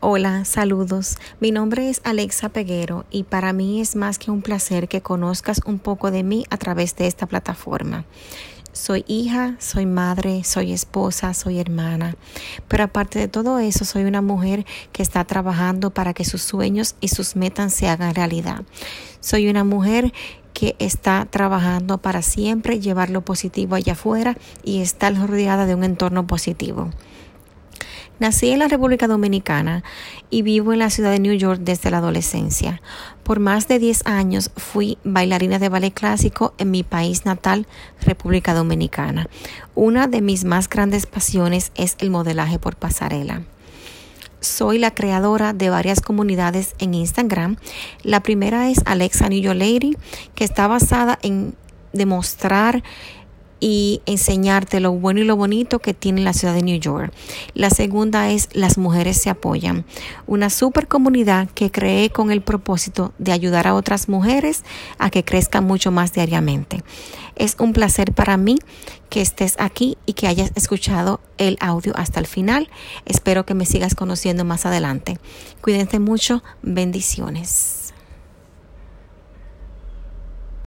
Hola, saludos. Mi nombre es Alexa Peguero y para mí es más que un placer que conozcas un poco de mí a través de esta plataforma. Soy hija, soy madre, soy esposa, soy hermana, pero aparte de todo eso soy una mujer que está trabajando para que sus sueños y sus metas se hagan realidad. Soy una mujer que está trabajando para siempre llevar lo positivo allá afuera y estar rodeada de un entorno positivo. Nací en la República Dominicana y vivo en la ciudad de New York desde la adolescencia. Por más de 10 años fui bailarina de ballet clásico en mi país natal, República Dominicana. Una de mis más grandes pasiones es el modelaje por pasarela. Soy la creadora de varias comunidades en Instagram. La primera es Alexa New York Lady, que está basada en demostrar y enseñarte lo bueno y lo bonito que tiene la ciudad de New York. La segunda es Las mujeres se apoyan, una super comunidad que creé con el propósito de ayudar a otras mujeres a que crezcan mucho más diariamente. Es un placer para mí que estés aquí y que hayas escuchado el audio hasta el final. Espero que me sigas conociendo más adelante. Cuídense mucho. Bendiciones.